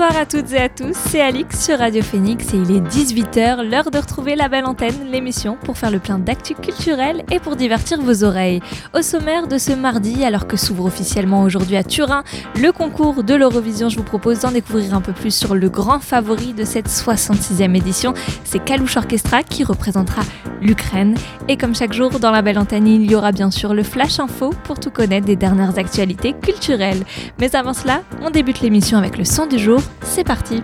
Bonsoir à toutes et à tous, c'est Alix sur Radio Phoenix et il est 18h, l'heure de retrouver la belle antenne, l'émission pour faire le plein d'actu culturel et pour divertir vos oreilles. Au sommaire de ce mardi, alors que s'ouvre officiellement aujourd'hui à Turin le concours de l'Eurovision, je vous propose d'en découvrir un peu plus sur le grand favori de cette 66e édition, c'est Kalouche Orchestra qui représentera l'Ukraine. Et comme chaque jour dans la belle antenne, il y aura bien sûr le Flash Info pour tout connaître des dernières actualités culturelles. Mais avant cela, on débute l'émission avec le son du jour c'est parti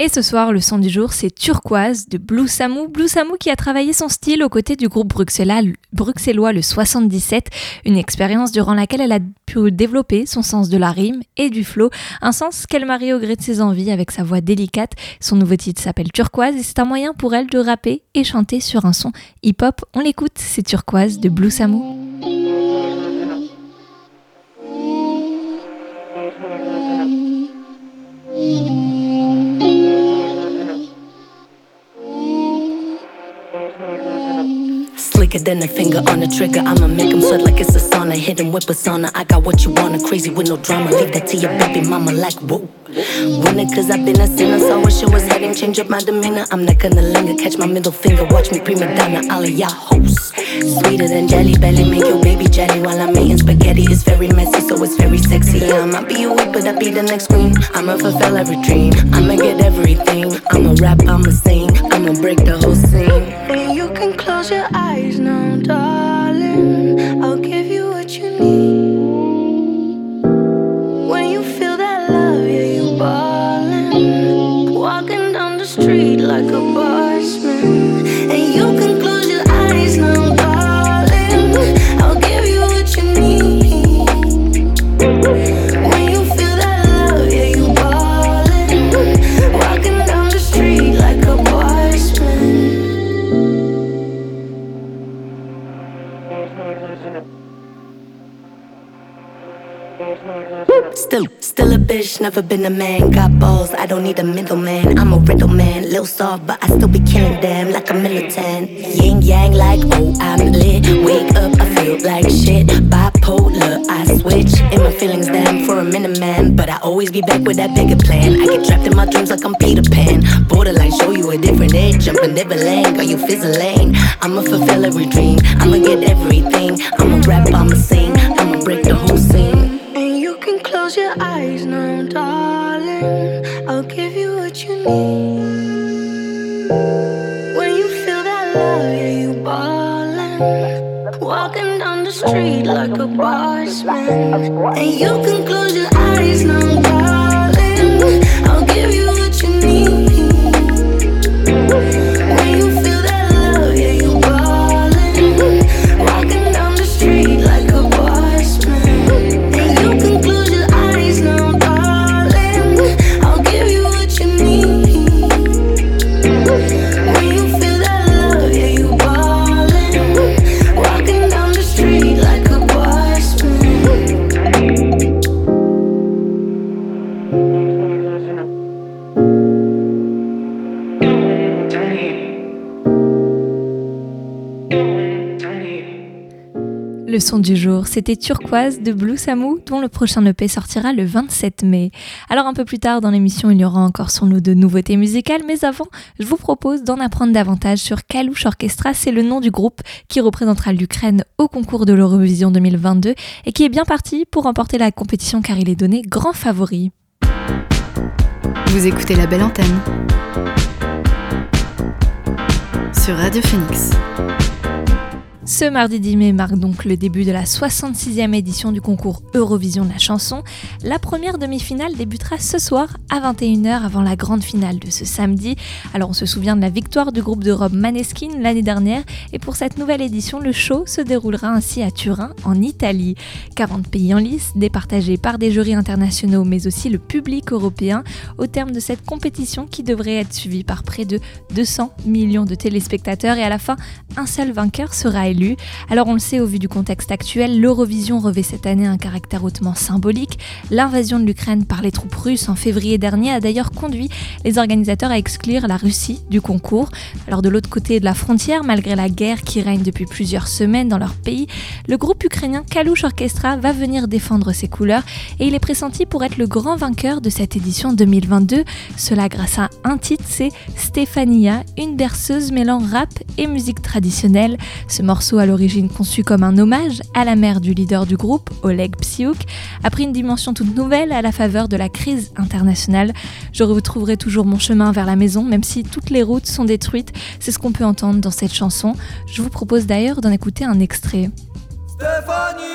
Et ce soir, le son du jour, c'est Turquoise de Blue Samu. Blue Samu qui a travaillé son style aux côtés du groupe bruxellois le 77, une expérience durant laquelle elle a pu développer son sens de la rime et du flow, un sens qu'elle marie au gré de ses envies avec sa voix délicate. Son nouveau titre s'appelle Turquoise et c'est un moyen pour elle de rapper et chanter sur un son hip-hop. On l'écoute, c'est Turquoise de Blue Samu. Slicker than a finger on the trigger. I'ma make him sweat like it's a sauna. Hit him with persona. I got what you want, crazy with no drama. Leave that to your baby mama like whoa. Winner, cause I've been a sinner. So I it was heading, change up my demeanor. I'm not gonna linger, catch my middle finger. Watch me prima donna, all of y'all hosts. Sweeter than jelly belly, make your baby jelly while I'm eating spaghetti. It's very messy, so it's very sexy. Yeah, I might be a whip, but I be the next queen. I'ma fulfill every dream. I'ma get everything. I'ma rap, I'ma sing. I'ma break the whole scene. And you can close your eyes now, darling. I'll give you what you need. When you feel that love, yeah, you ballin'. Walking down the street like a bossman. And you can bitch, never been a man. Got balls, I don't need a middleman. I'm a riddle man, little soft, but I still be killing them like a militant. Yin yang, like oh I'm lit. Wake up, I feel like shit. Bipolar, I switch in my feelings then for a minute, man. But I always be back with that bigger plan. I get trapped in my dreams like I'm Peter Pan. Borderline, show you a different edge. Jumping Neverland, got you fizzling. I'ma fulfill every dream. I'ma get everything. I'ma rap, I'ma sing. I'ma break the whole scene. And you can close your eyes now, darling. I'll give you what you need. When you feel that love, yeah, you ballin'. Walking down the street like a boss man. And you can close your eyes now, darling. I'll give you what you need. Son du jour, c'était Turquoise de Blue Samu, dont le prochain EP sortira le 27 mai. Alors un peu plus tard dans l'émission, il y aura encore son lot de nouveautés musicales, mais avant, je vous propose d'en apprendre davantage sur Kalouche Orchestra, c'est le nom du groupe qui représentera l'Ukraine au concours de l'Eurovision 2022 et qui est bien parti pour remporter la compétition car il est donné grand favori. Vous écoutez La Belle Antenne sur Radio Phoenix. Ce mardi 10 mai marque donc le début de la 66e édition du concours Eurovision de la chanson. La première demi-finale débutera ce soir à 21h avant la grande finale de ce samedi. Alors on se souvient de la victoire du groupe de robe Maneskin l'année dernière et pour cette nouvelle édition, le show se déroulera ainsi à Turin en Italie. 40 pays en lice, départagés par des jurys internationaux mais aussi le public européen au terme de cette compétition qui devrait être suivie par près de 200 millions de téléspectateurs et à la fin, un seul vainqueur sera élu alors on le sait au vu du contexte actuel, l'Eurovision revêt cette année un caractère hautement symbolique. L'invasion de l'Ukraine par les troupes russes en février dernier a d'ailleurs conduit les organisateurs à exclure la Russie du concours. Alors de l'autre côté de la frontière, malgré la guerre qui règne depuis plusieurs semaines dans leur pays, le groupe ukrainien Kalush Orchestra va venir défendre ses couleurs et il est pressenti pour être le grand vainqueur de cette édition 2022. Cela grâce à un titre, c'est Stefania, une berceuse mêlant rap et musique traditionnelle. Ce morceau à l'origine conçu comme un hommage à la mère du leader du groupe, Oleg Psyuk, a pris une dimension toute nouvelle à la faveur de la crise internationale. Je retrouverai toujours mon chemin vers la maison, même si toutes les routes sont détruites. C'est ce qu'on peut entendre dans cette chanson. Je vous propose d'ailleurs d'en écouter un extrait. почути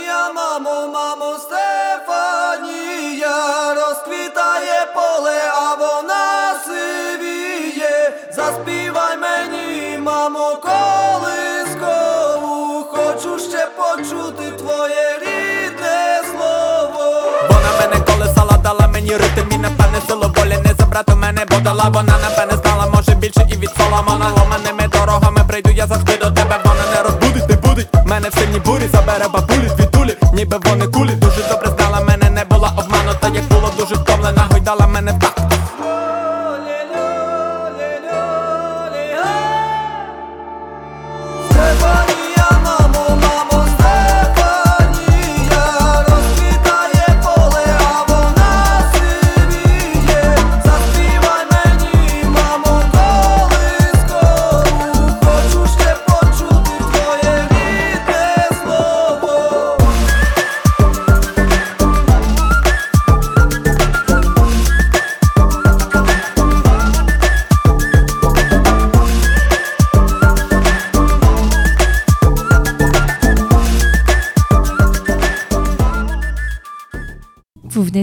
Мені ритм і напевне силу не забрати мене, бо дала вона напевне знала, може більше і від Соломона Ломаними дорогами прийду, я завжди до тебе, вона не розбудить, не будить. Мене в сильній бурі забере бабулі, звідулі, ніби вони кулі. Дуже добре знала, мене не була обманута, як було дуже втомлена, гойдала мене в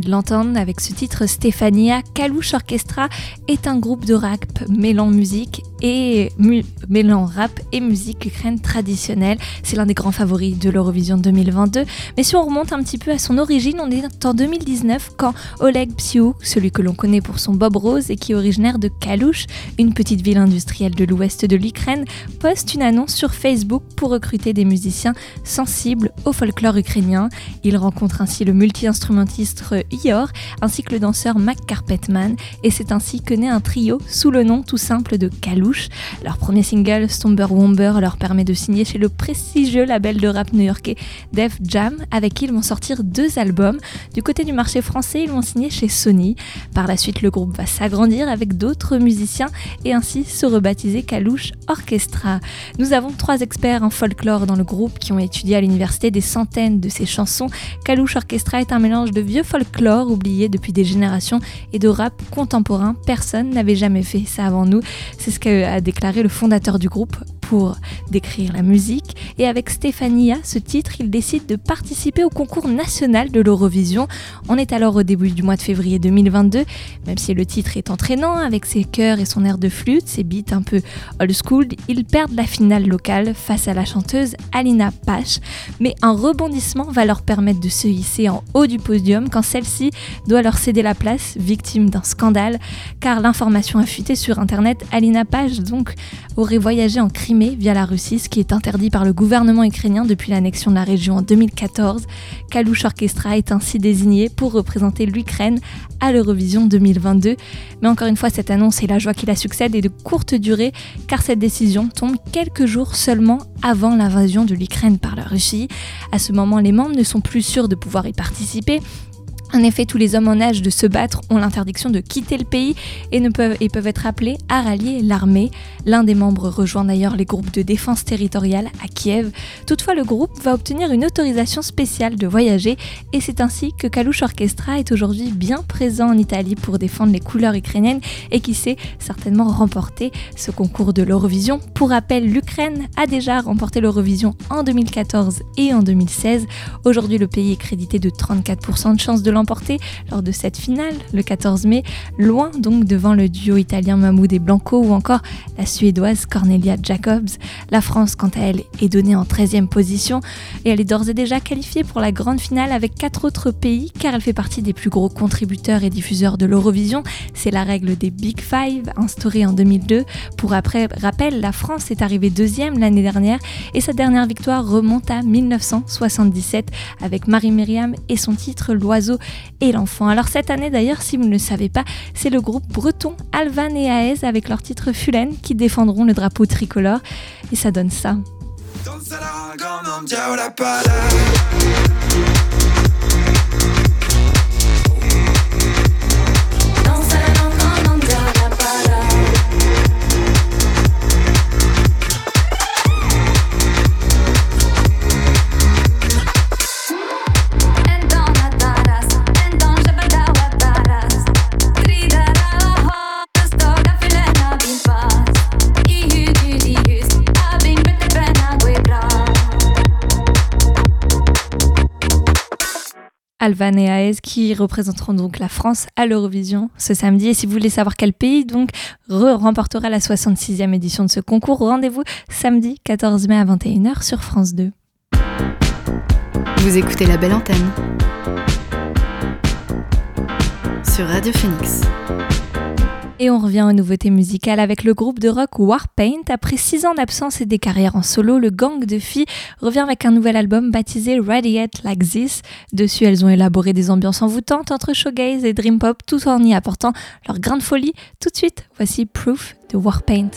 de l'entendre avec ce titre Stefania Calouche Orchestra est un groupe de rap mêlant musique et mu mêlant rap et musique ukraine traditionnelle. C'est l'un des grands favoris de l'Eurovision 2022. Mais si on remonte un petit peu à son origine, on est en 2019 quand Oleg Psyuk, celui que l'on connaît pour son Bob Rose et qui est originaire de Kalouche, une petite ville industrielle de l'ouest de l'Ukraine, poste une annonce sur Facebook pour recruter des musiciens sensibles au folklore ukrainien. Il rencontre ainsi le multi-instrumentiste Ior ainsi que le danseur Mac Carpetman et c'est ainsi que naît un trio sous le nom tout simple de Kalouche. Leur premier single, Stomber Womber, leur permet de signer chez le prestigieux label de rap new-yorkais Def Jam avec qui ils vont sortir deux albums. Du côté du marché français, ils vont signer chez Sony. Par la suite, le groupe va s'agrandir avec d'autres musiciens et ainsi se rebaptiser Kalouche Orchestra. Nous avons trois experts en folklore dans le groupe qui ont étudié à l'université des centaines de ces chansons. Kalouche Orchestra est un mélange de vieux folklore oublié depuis des générations et de rap contemporain. Personne n'avait jamais fait ça avant nous. C'est ce qu'a déclaré le fondateur du groupe pour décrire la musique. Et avec Stéphania, ce titre, il décide de participer au concours national de l'Eurovision. On est alors au début du mois de février 2022, même si le titre est entraînant avec ses chœurs et son air de flûte, ses beats un peu old school, ils perdent la finale locale face à la chanteuse Alina Pache. Mais un rebondissement va leur permettre de se hisser en haut du podium quand celle-ci doit leur céder la place, victime d'un scandale, car l'information a sur internet. Alina Pache donc aurait voyagé en Via la Russie, ce qui est interdit par le gouvernement ukrainien depuis l'annexion de la région en 2014. Kalouch Orchestra est ainsi désigné pour représenter l'Ukraine à l'Eurovision 2022. Mais encore une fois, cette annonce et la joie qui la succède est de courte durée car cette décision tombe quelques jours seulement avant l'invasion de l'Ukraine par la Russie. À ce moment, les membres ne sont plus sûrs de pouvoir y participer En effet, tous les hommes en âge de se battre ont l'interdiction de quitter le pays et, ne peuvent, et peuvent être appelés à rallier l'armée. L'un des membres rejoint d'ailleurs les groupes de défense territoriale à Kiev. Toutefois, le groupe va obtenir une autorisation spéciale de voyager et c'est ainsi que Kalush Orchestra est aujourd'hui bien présent en Italie pour défendre les couleurs ukrainiennes et qui sait certainement remporter ce concours de l'Eurovision. Pour rappel, l'Ukraine a déjà remporté l'Eurovision en 2014 et en 2016. Aujourd'hui, le pays est crédité de 34% de chances de lors de cette finale le 14 mai, loin donc devant le duo italien Mahmoud et Blanco ou encore la suédoise Cornelia Jacobs. La France, quant à elle, est donnée en 13e position et elle est d'ores et déjà qualifiée pour la grande finale avec quatre autres pays car elle fait partie des plus gros contributeurs et diffuseurs de l'Eurovision. C'est la règle des Big Five instaurée en 2002. Pour après rappel, la France est arrivée deuxième l'année dernière et sa dernière victoire remonte à 1977 avec Marie Myriam et son titre L'oiseau et l'enfant. Alors cette année d'ailleurs, si vous ne le savez pas, c'est le groupe breton Alvan et Aez avec leur titre Fulen qui défendront le drapeau tricolore et ça donne ça. Alvan et Aez qui représenteront donc la France à l'Eurovision ce samedi. Et si vous voulez savoir quel pays donc remportera la 66e édition de ce concours, rendez-vous samedi 14 mai à 21h sur France 2. Vous écoutez la belle antenne sur Radio Phoenix. Et on revient aux nouveautés musicales avec le groupe de rock Warpaint. Après six ans d'absence et des carrières en solo, le gang de filles revient avec un nouvel album baptisé Radiate Like This. Dessus, elles ont élaboré des ambiances envoûtantes entre showgaze et dream pop tout en y apportant leur grande folie. Tout de suite, voici Proof de Warpaint.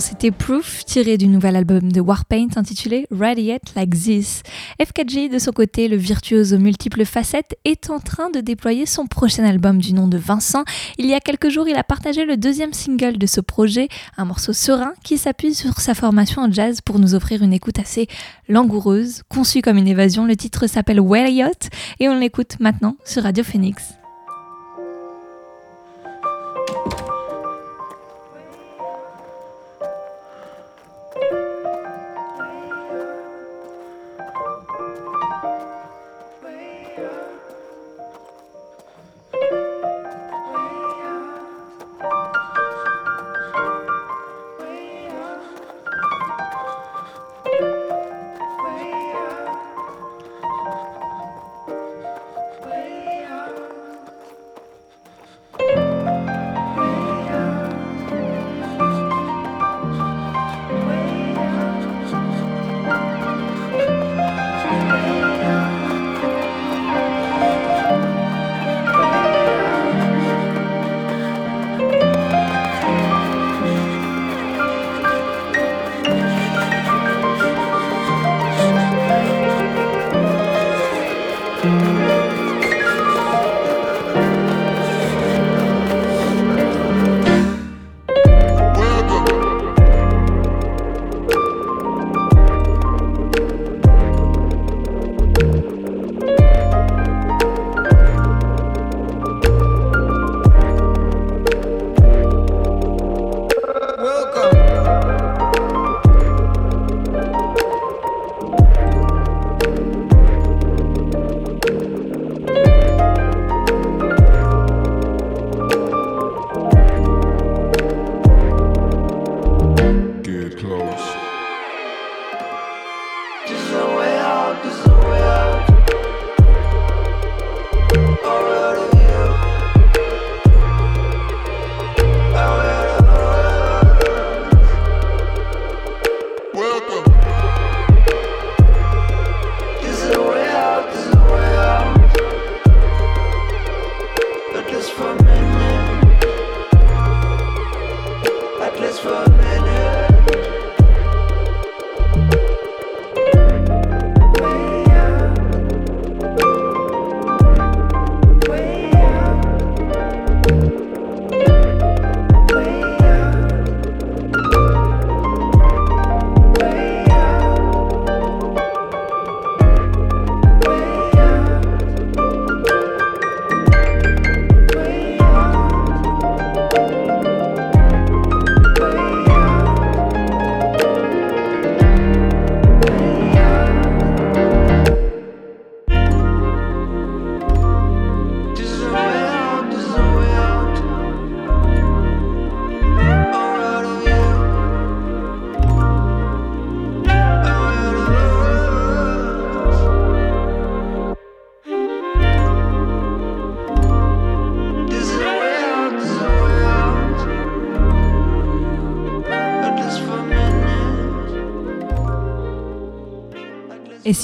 C'était Proof, tiré du nouvel album de Warpaint intitulé Radiate Like This. FKG, de son côté, le virtuose aux multiples facettes, est en train de déployer son prochain album du nom de Vincent. Il y a quelques jours, il a partagé le deuxième single de ce projet, un morceau serein qui s'appuie sur sa formation en jazz pour nous offrir une écoute assez langoureuse, conçue comme une évasion. Le titre s'appelle Well Yacht et on l'écoute maintenant sur Radio Phoenix.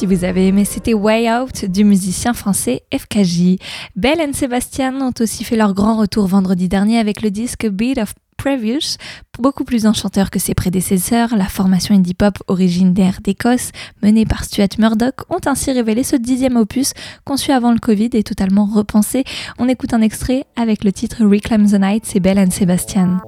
Si vous avez aimé, c'était Way Out du musicien français FKJ. Belle et Sébastien ont aussi fait leur grand retour vendredi dernier avec le disque Beat of Previous, beaucoup plus enchanteur que ses prédécesseurs, la formation indie pop originaire d'Écosse, menée par Stuart Murdoch, ont ainsi révélé ce dixième opus, conçu avant le Covid et totalement repensé. On écoute un extrait avec le titre Reclaim the Night, c'est Belle and Sebastian.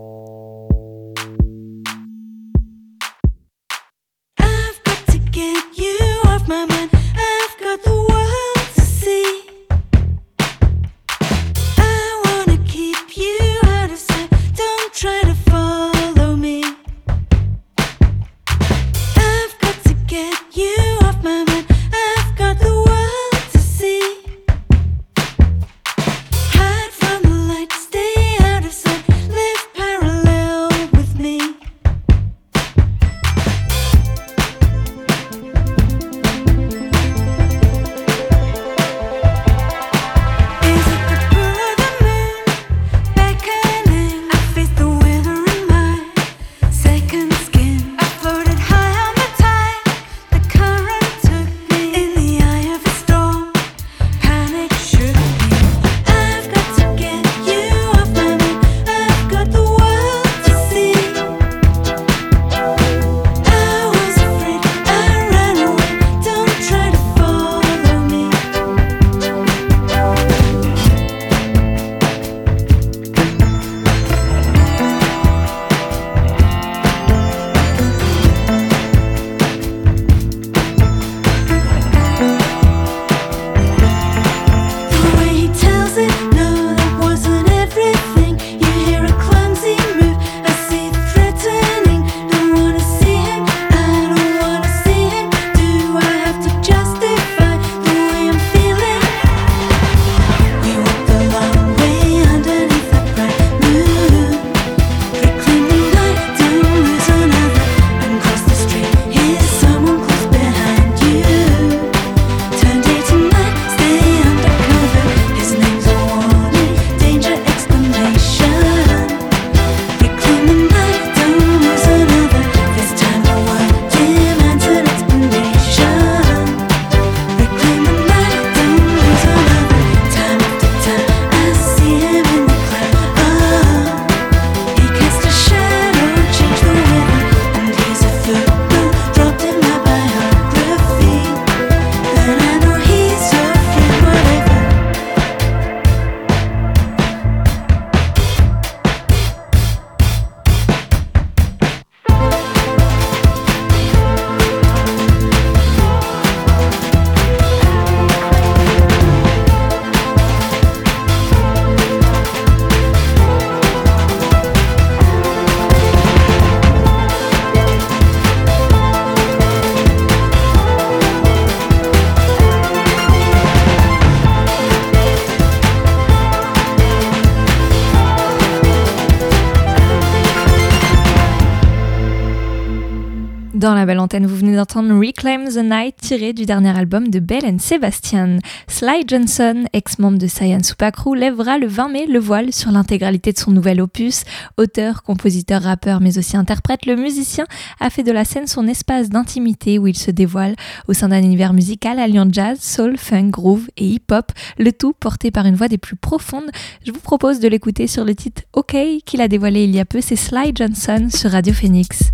Reclaim the Night tiré du dernier album de Belle and Sebastian. Sly Johnson, ex-membre de Science Supacrew, lèvera le 20 mai le voile sur l'intégralité de son nouvel opus. Auteur, compositeur, rappeur, mais aussi interprète, le musicien a fait de la scène son espace d'intimité où il se dévoile au sein d'un univers musical alliant jazz, soul, funk, groove et hip-hop, le tout porté par une voix des plus profondes. Je vous propose de l'écouter sur le titre OK qu'il a dévoilé il y a peu, c'est Sly Johnson sur Radio Phoenix.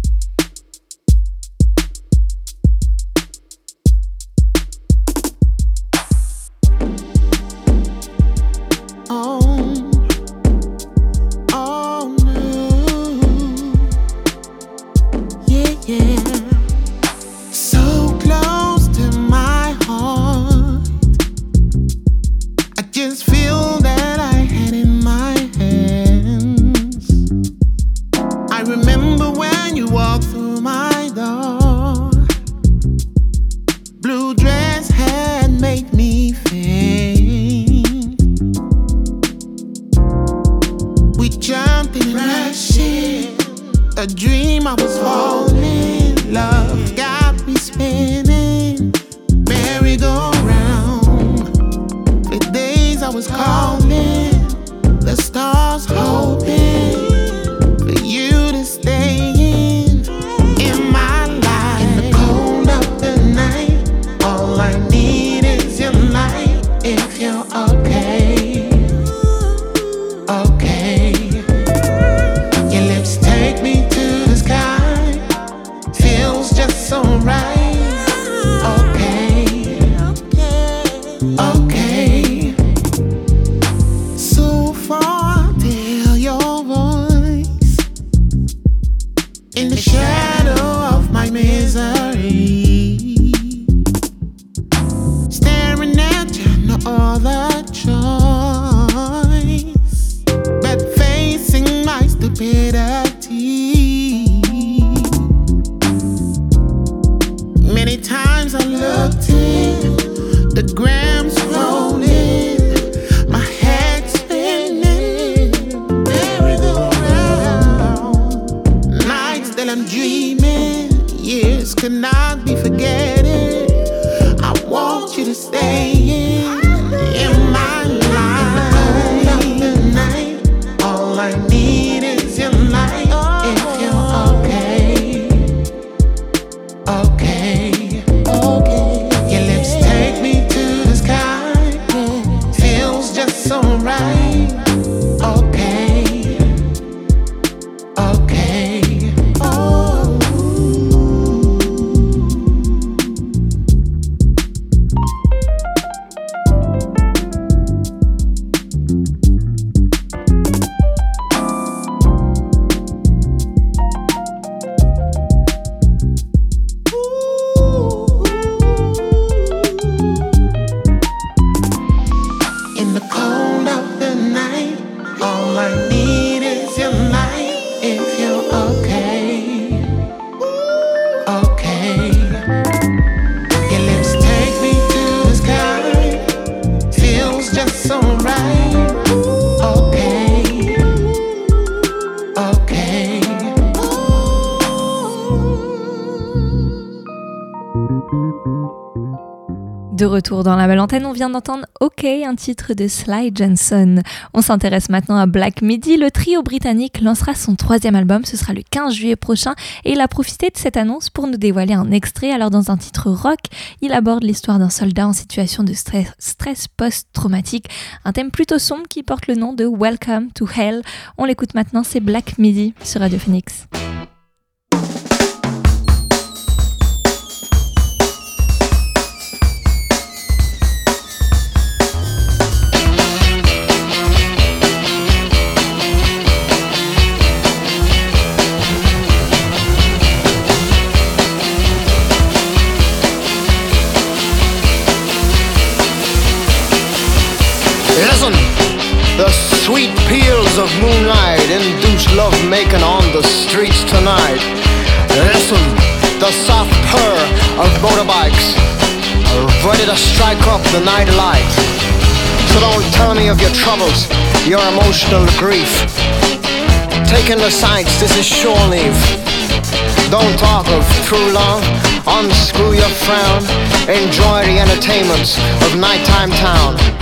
De retour dans la belle antenne, on vient d'entendre OK, un titre de Sly Johnson. On s'intéresse maintenant à Black Midi. Le trio britannique lancera son troisième album, ce sera le 15 juillet prochain, et il a profité de cette annonce pour nous dévoiler un extrait. Alors dans un titre rock, il aborde l'histoire d'un soldat en situation de stress, stress post-traumatique, un thème plutôt sombre qui porte le nom de Welcome to Hell. On l'écoute maintenant, c'est Black Midi sur Radio Phoenix. Making on the streets tonight. Listen, the soft purr of motorbikes ready to strike up the night. So don't tell me of your troubles, your emotional grief. Taking the sights, this is shore leave. Don't talk of true love, unscrew your frown. Enjoy the entertainments of nighttime town.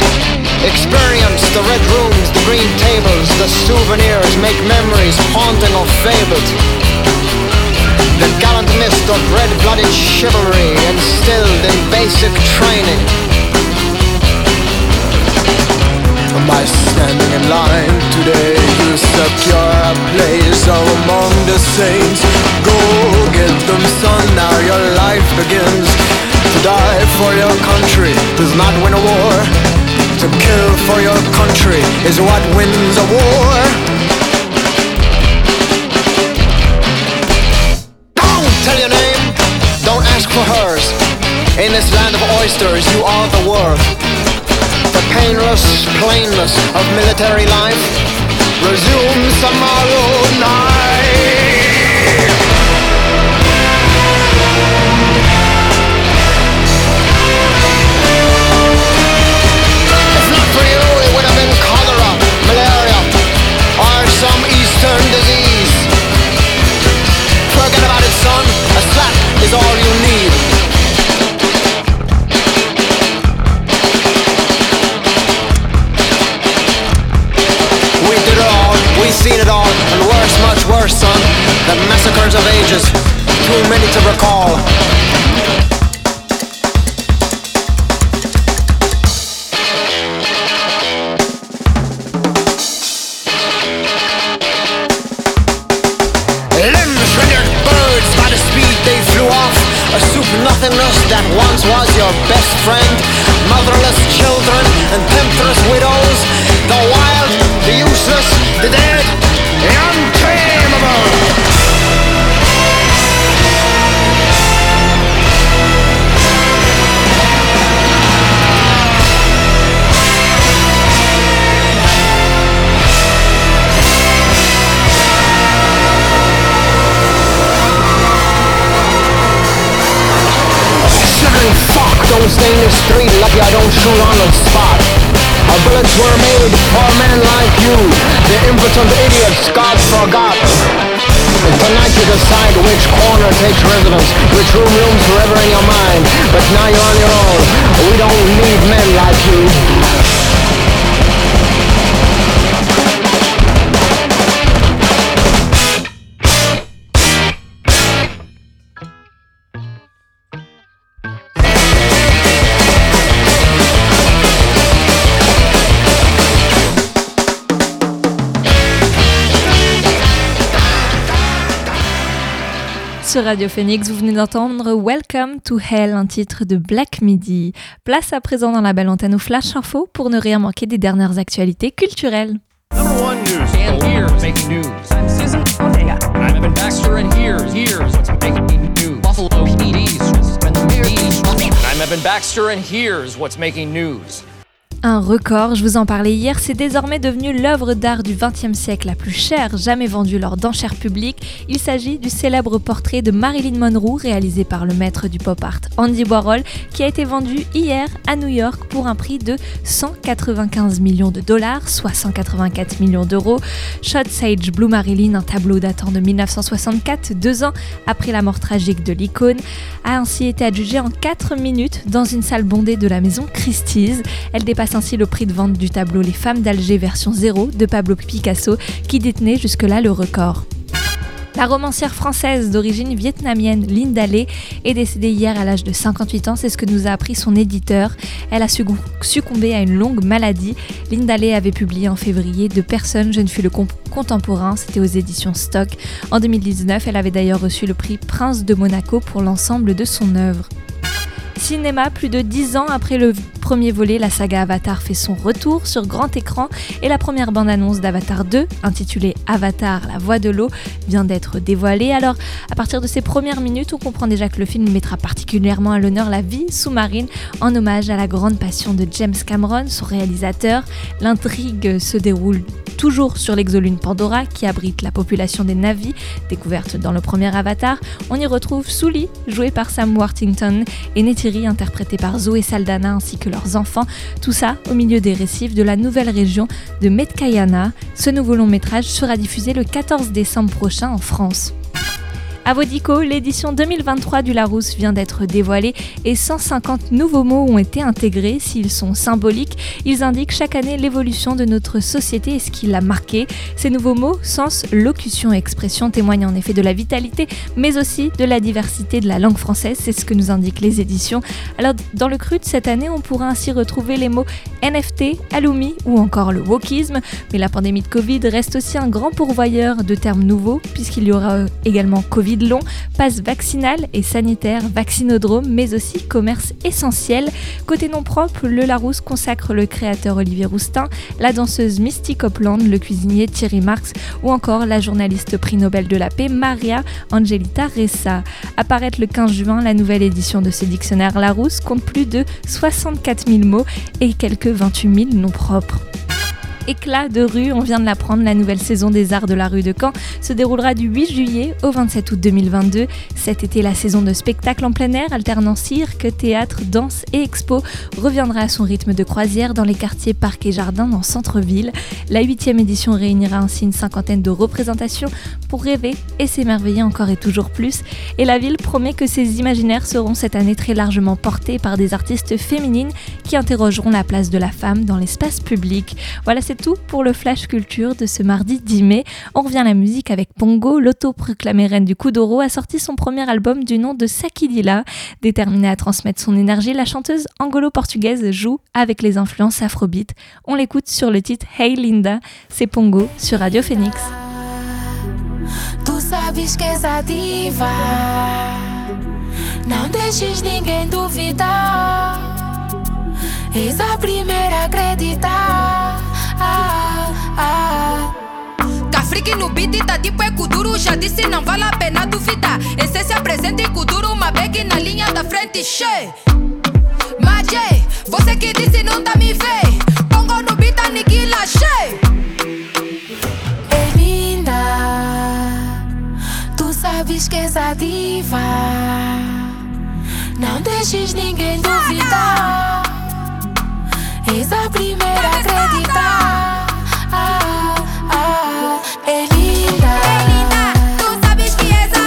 Experience the red rooms, the green tables, the souvenirs, make memories haunting or fabled. The gallant mist of red-blooded chivalry instilled in basic training. By standing in line today You secure a place among the saints Go get them son, now your life begins To die for your country does not win a war To kill for your country is what wins a war. Don't tell your name, don't ask for hers. In this land of oysters you are the world. The painless plainness of military life bullets were made for men like you, the impotent idiots God forgot. Tonight you decide which corner takes residence, which room looms forever in your mind. But now you're on your own. We don't need men like you. Sur Radio Phoenix, vous venez d'entendre Welcome to Hell, un titre de Black Midi. Place à présent dans la belle antenne au Flash Info pour ne rien manquer des dernières actualités culturelles. Number one news, and here's making news. I'm Evan Baxter, and here's, here's what's making news? Un record, je vous en parlais hier, c'est désormais devenu l'œuvre d'art du XXe siècle la plus chère jamais vendue lors d'enchères publiques. Il s'agit du célèbre portrait de Marilyn Monroe réalisé par le maître du pop art Andy Warhol qui a été vendu hier à New York pour un prix de 195 millions de dollars, soit 184 millions d'euros. Shot Sage Blue Marilyn, un tableau datant de 1964, deux ans après la mort tragique de l'icône, a ainsi été adjugé en 4 minutes dans une salle bondée de la maison Christie's. Elle dépasse ainsi le prix de vente du tableau Les femmes d'Alger version 0 de Pablo Picasso qui détenait jusque-là le record. La romancière française d'origine vietnamienne Linda Lê est décédée hier à l'âge de 58 ans, c'est ce que nous a appris son éditeur. Elle a succombé à une longue maladie. Linda Lê avait publié en février De personnes, je ne fus le contemporain, c'était aux éditions Stock. En 2019, elle avait d'ailleurs reçu le prix Prince de Monaco pour l'ensemble de son œuvre. Cinéma, plus de 10 ans après le premier volet, la saga Avatar fait son retour sur grand écran et la première bande-annonce d'Avatar 2, intitulée Avatar, la voix de l'eau, vient d'être dévoilée. Alors, à partir de ces premières minutes, on comprend déjà que le film mettra particulièrement à l'honneur la vie sous-marine en hommage à la grande passion de James Cameron, son réalisateur. L'intrigue se déroule toujours sur l'exolune Pandora qui abrite la population des Navis, découverte dans le premier Avatar. On y retrouve Sully, joué par Sam Worthington, et Neytiri, interprété par Zoé Saldana ainsi que leurs enfants. Tout ça au milieu des récifs de la nouvelle région de Metkayana. Ce nouveau long métrage sera diffusé le 14 décembre prochain en France. À Vodico, l'édition 2023 du Larousse vient d'être dévoilée et 150 nouveaux mots ont été intégrés. S'ils sont symboliques, ils indiquent chaque année l'évolution de notre société et ce qui l'a marqué. Ces nouveaux mots, sens, locution et expression témoignent en effet de la vitalité, mais aussi de la diversité de la langue française. C'est ce que nous indiquent les éditions. Alors, dans le cru de cette année, on pourra ainsi retrouver les mots NFT, Alumi ou encore le wokisme. Mais la pandémie de Covid reste aussi un grand pourvoyeur de termes nouveaux, puisqu'il y aura également Covid long, passe vaccinal et sanitaire, vaccinodrome, mais aussi commerce essentiel. Côté nom propre, le Larousse consacre le créateur Olivier Roustin, la danseuse Misty Copland, le cuisinier Thierry Marx ou encore la journaliste prix Nobel de la paix Maria Angelita Ressa. Apparaître le 15 juin, la nouvelle édition de ce dictionnaire Larousse compte plus de 64 000 mots et quelques 28 000 noms propres. Éclat de rue, on vient de l'apprendre, la nouvelle saison des Arts de la rue de Caen se déroulera du 8 juillet au 27 août 2022. Cet été, la saison de spectacle en plein air, alternant cirque, théâtre, danse et expo, reviendra à son rythme de croisière dans les quartiers parcs et jardins dans centre-ville. La huitième édition réunira ainsi une cinquantaine de représentations pour rêver et s'émerveiller encore et toujours plus. Et la ville promet que ses imaginaires seront cette année très largement portés par des artistes féminines qui interrogeront la place de la femme dans l'espace public. Voilà, c'est tout pour le Flash Culture de ce mardi 10 mai. On revient à la musique avec Pongo, l'auto-proclamée reine du Kuduro, a sorti son premier album du nom de Sakidila. Déterminée à transmettre son énergie, la chanteuse angolo-portugaise joue avec les influences afrobeat. On l'écoute sur le titre Hey Linda, c'est Pongo sur Radio Phoenix. Ah, ah. No beat tá tipo é Kuduro. Já disse, não vale a pena duvidar. Essência presente em Kuduro. Uma bag na linha da frente, che. Majé, você que disse não tá me vê. Pongo no beat, aniquila, che. É linda. Tu sabes que és a diva. Não deixes ninguém duvidar. És a primeira acreditar. Ah, ah, é linda. Tu sabes que és a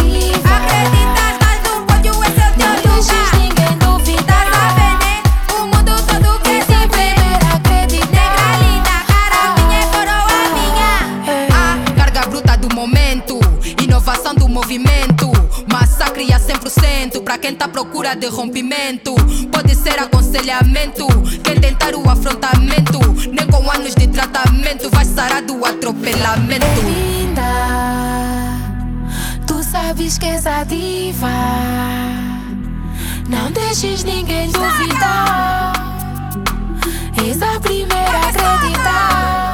diva. Acreditas, mas no pódio esse é o teu lugar. Não deixes ninguém duvidar. Tá vendo? O mundo todo quer te ver. Negra linda, cara minha, coroa minha. A carga bruta do momento, inovação do movimento. Massacre a 100% pra quem tá à procura de rompimento. Ser aconselhamento, quem tentar o afrontamento. Nem com anos de tratamento vai sarar do atropelamento. Linda, tu sabes que és a diva. Não deixes ninguém duvidar. És a primeira a acreditar.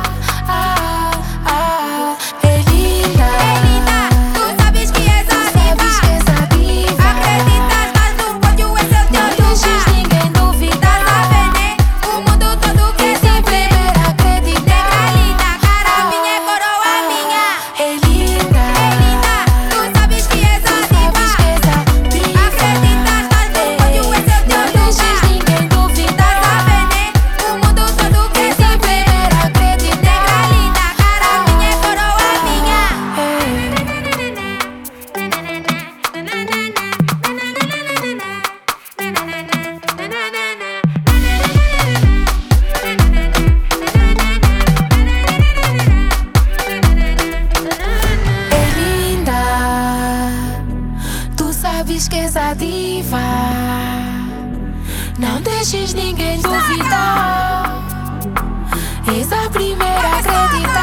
Não deixes ninguém duvidar. És a primeira a acreditar.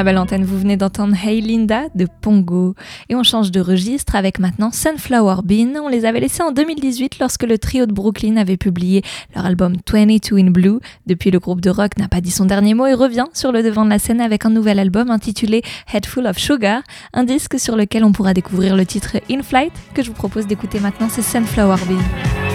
La belle antenne, vous venez d'entendre Hey Linda de Pongo. Et on change de registre avec maintenant Sunflower Bean. On les avait laissés en 2018 lorsque le trio de Brooklyn avait publié leur album 22 in Blue. Depuis, le groupe de rock n'a pas dit son dernier mot et revient sur le devant de la scène avec un nouvel album intitulé Head Full of Sugar, un disque sur lequel on pourra découvrir le titre In Flight que je vous propose d'écouter maintenant, c'est Sunflower Bean.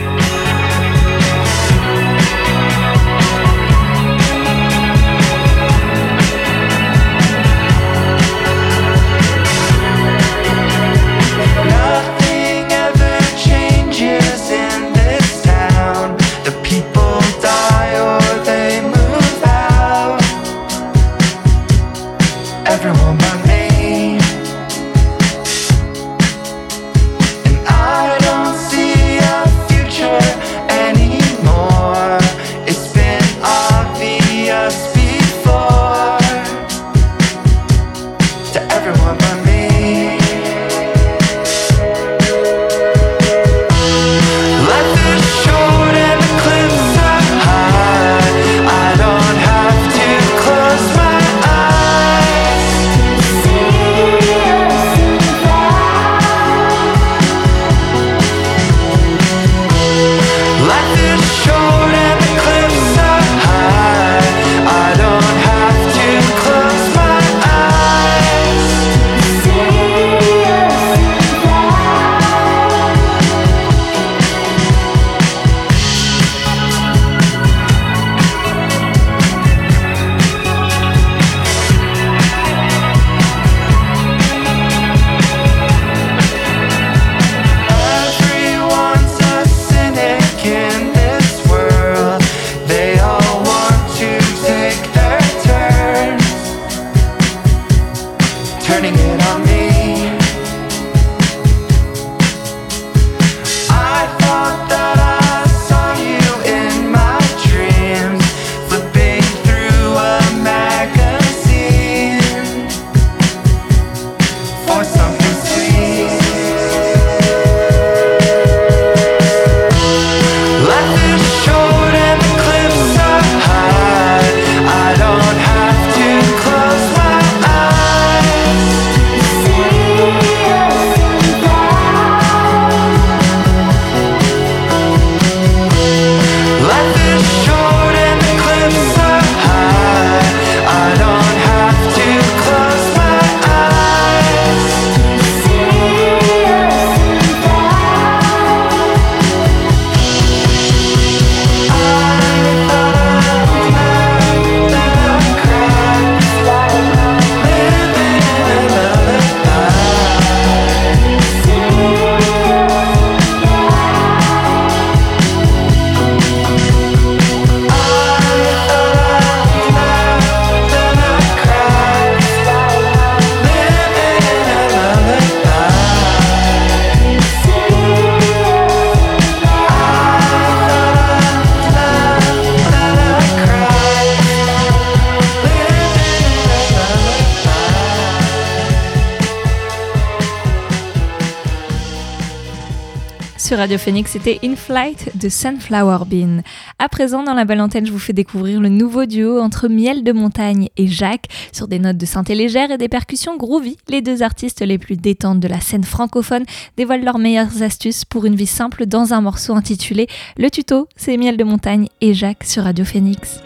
Radio Phoenix, c'était In Flight de Sunflower Bean. À présent, dans la belle antenne, je vous fais découvrir le nouveau duo entre Miel de Montagne et Jacques. Sur des notes de synthé légère et des percussions groovy, les deux artistes les plus détentes de la scène francophone dévoilent leurs meilleures astuces pour une vie simple dans un morceau intitulé Le tuto. C'est Miel de Montagne et Jacques sur Radio Phoenix.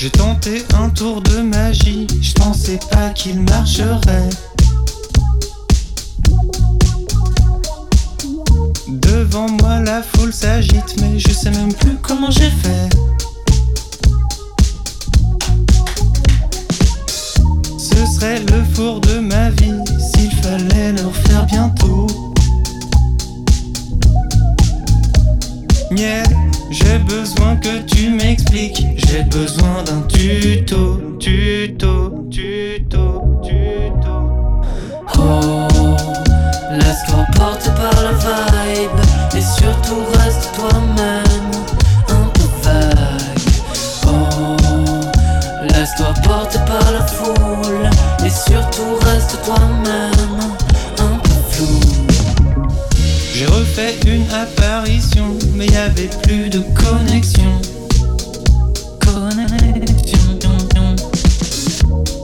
J'ai tenté un tour de magie, je pensais pas qu'il marcherait. Devant moi la foule s'agite, mais je sais même plus comment j'ai fait. Ce serait le four de ma vie s'il fallait le refaire bientôt. J'ai besoin que tu m'expliques. J'ai besoin d'un tuto, tuto, tuto, tuto. Oh, Laisse-toi porter par la vibe et surtout reste toi-même, un peu vague. Oh, laisse-toi porter par la foule et surtout reste toi-même, Une apparition, mais y avait plus de connexion. Connexion.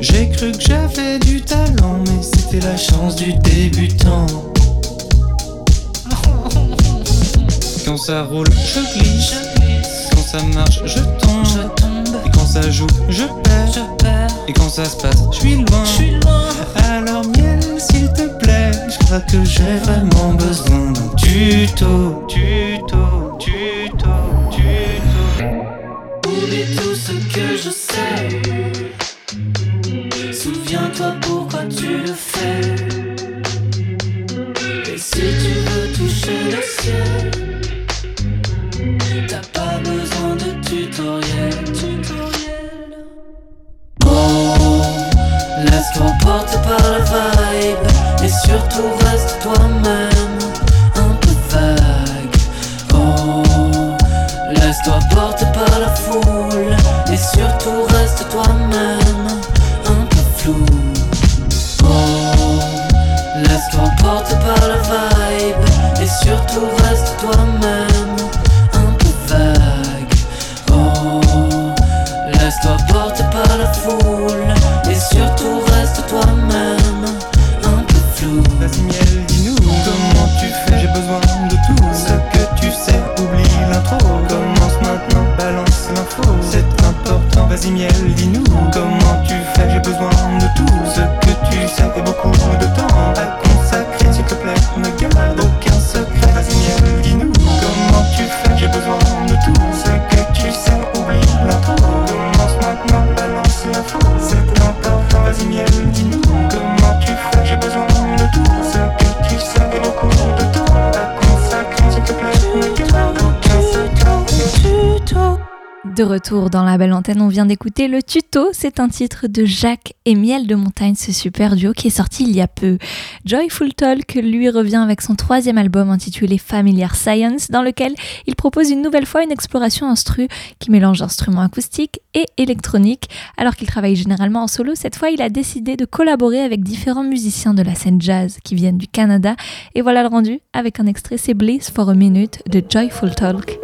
J'ai cru que j'avais du talent, mais c'était la chance du débutant. Quand ça roule, je glisse. Quand ça marche, je tombe. Et quand ça joue, je perds. Et quand ça se passe, je suis loin. Alors miel, que j'ai vraiment besoin d'un tuto. Tuto, tuto, tuto. Oublie tout ce que je sais. Souviens-toi pourquoi tu le fais. Et si tu veux toucher le ciel, retour dans la belle antenne, on vient d'écouter le tuto. C'est un titre de Jacques et Miel de Montagne, ce super duo qui est sorti il y a peu. Joyful Talk lui revient avec son troisième album intitulé Familiar Science, dans lequel il propose une nouvelle fois une exploration instru qui mélange instruments acoustiques et électroniques. Alors qu'il travaille généralement en solo, cette fois il a décidé de collaborer avec différents musiciens de la scène jazz qui viennent du Canada. Et voilà le rendu avec un extrait, c'est Bliss for a Minute de Joyful Talk.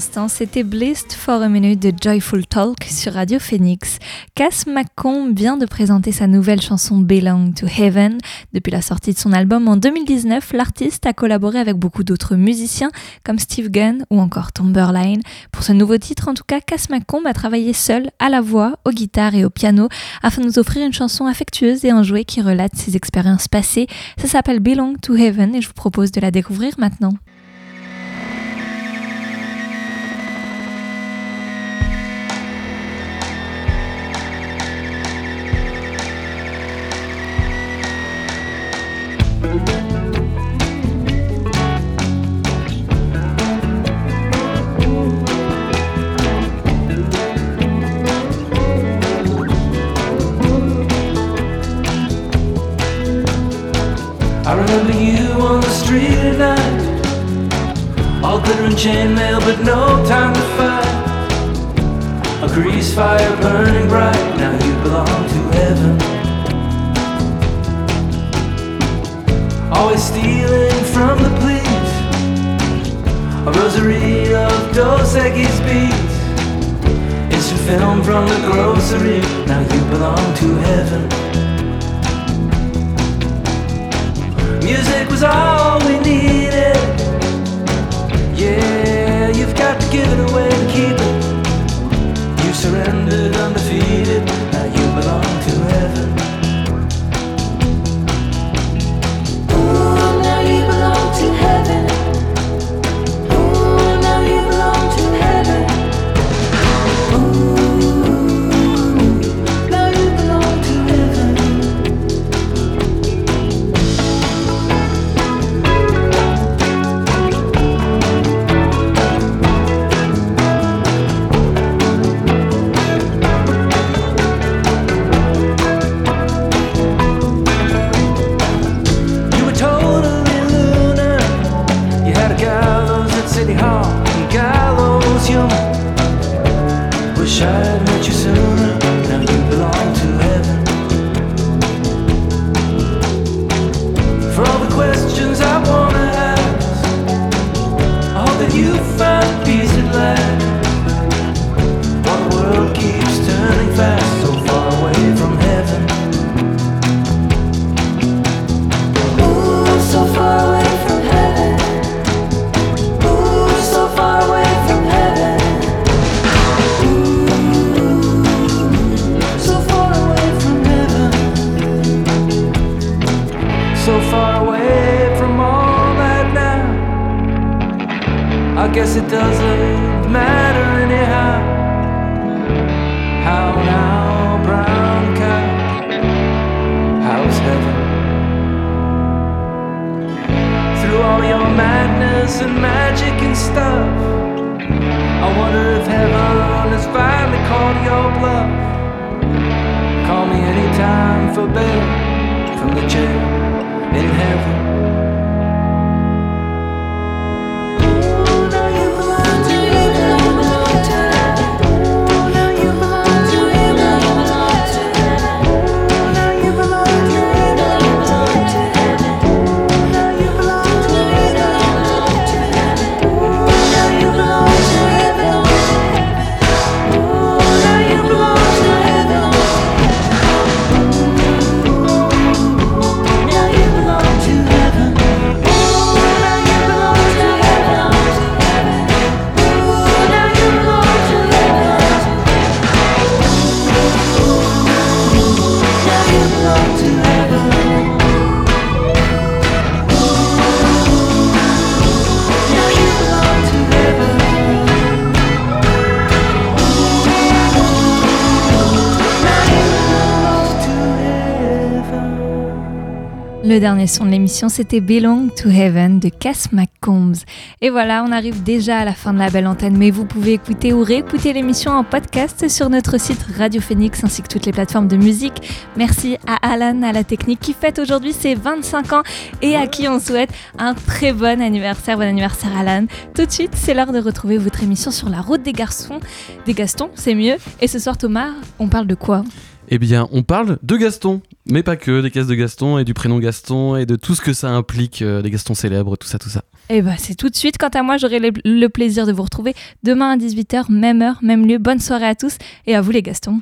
C'était Blessed for a Minute de Joyful Talk sur Radio Phoenix. Cass McComb vient de présenter sa nouvelle chanson Belong to Heaven. Depuis la sortie de son album en 2019, l'artiste a collaboré avec beaucoup d'autres musiciens comme Steve Gunn ou encore Timberline. Pour ce nouveau titre, en tout cas, Cass McComb a travaillé seul à la voix, aux guitares et au piano afin de nous offrir une chanson affectueuse et enjouée qui relate ses expériences passées. Ça s'appelle Belong to Heaven et je vous propose de la découvrir maintenant. Grocery Now you belong to heaven. Music was all heaven. Le dernier son de l'émission, c'était Belong to Heaven de Cass McCombs. Et voilà, on arrive déjà à la fin de la belle antenne, mais vous pouvez écouter ou réécouter l'émission en podcast sur notre site Radio Phoenix ainsi que toutes les plateformes de musique. Merci à Alan à la technique qui fête aujourd'hui ses 25 ans et à qui on souhaite un très bon anniversaire. Bon anniversaire Alan. Tout de suite, c'est l'heure de retrouver votre émission sur la route des garçons. Des Gastons, c'est mieux. Et ce soir, Thomas, on parle de quoi? Eh bien, on parle de Gaston, mais pas que, des caisses de Gaston et du prénom Gaston et de tout ce que ça implique, euh, les Gastons célèbres, tout ça, tout ça. Et bah c'est tout de suite. Quant à moi, j'aurai le, le plaisir de vous retrouver demain à 18h, même heure, même lieu. Bonne soirée à tous et à vous les Gastons.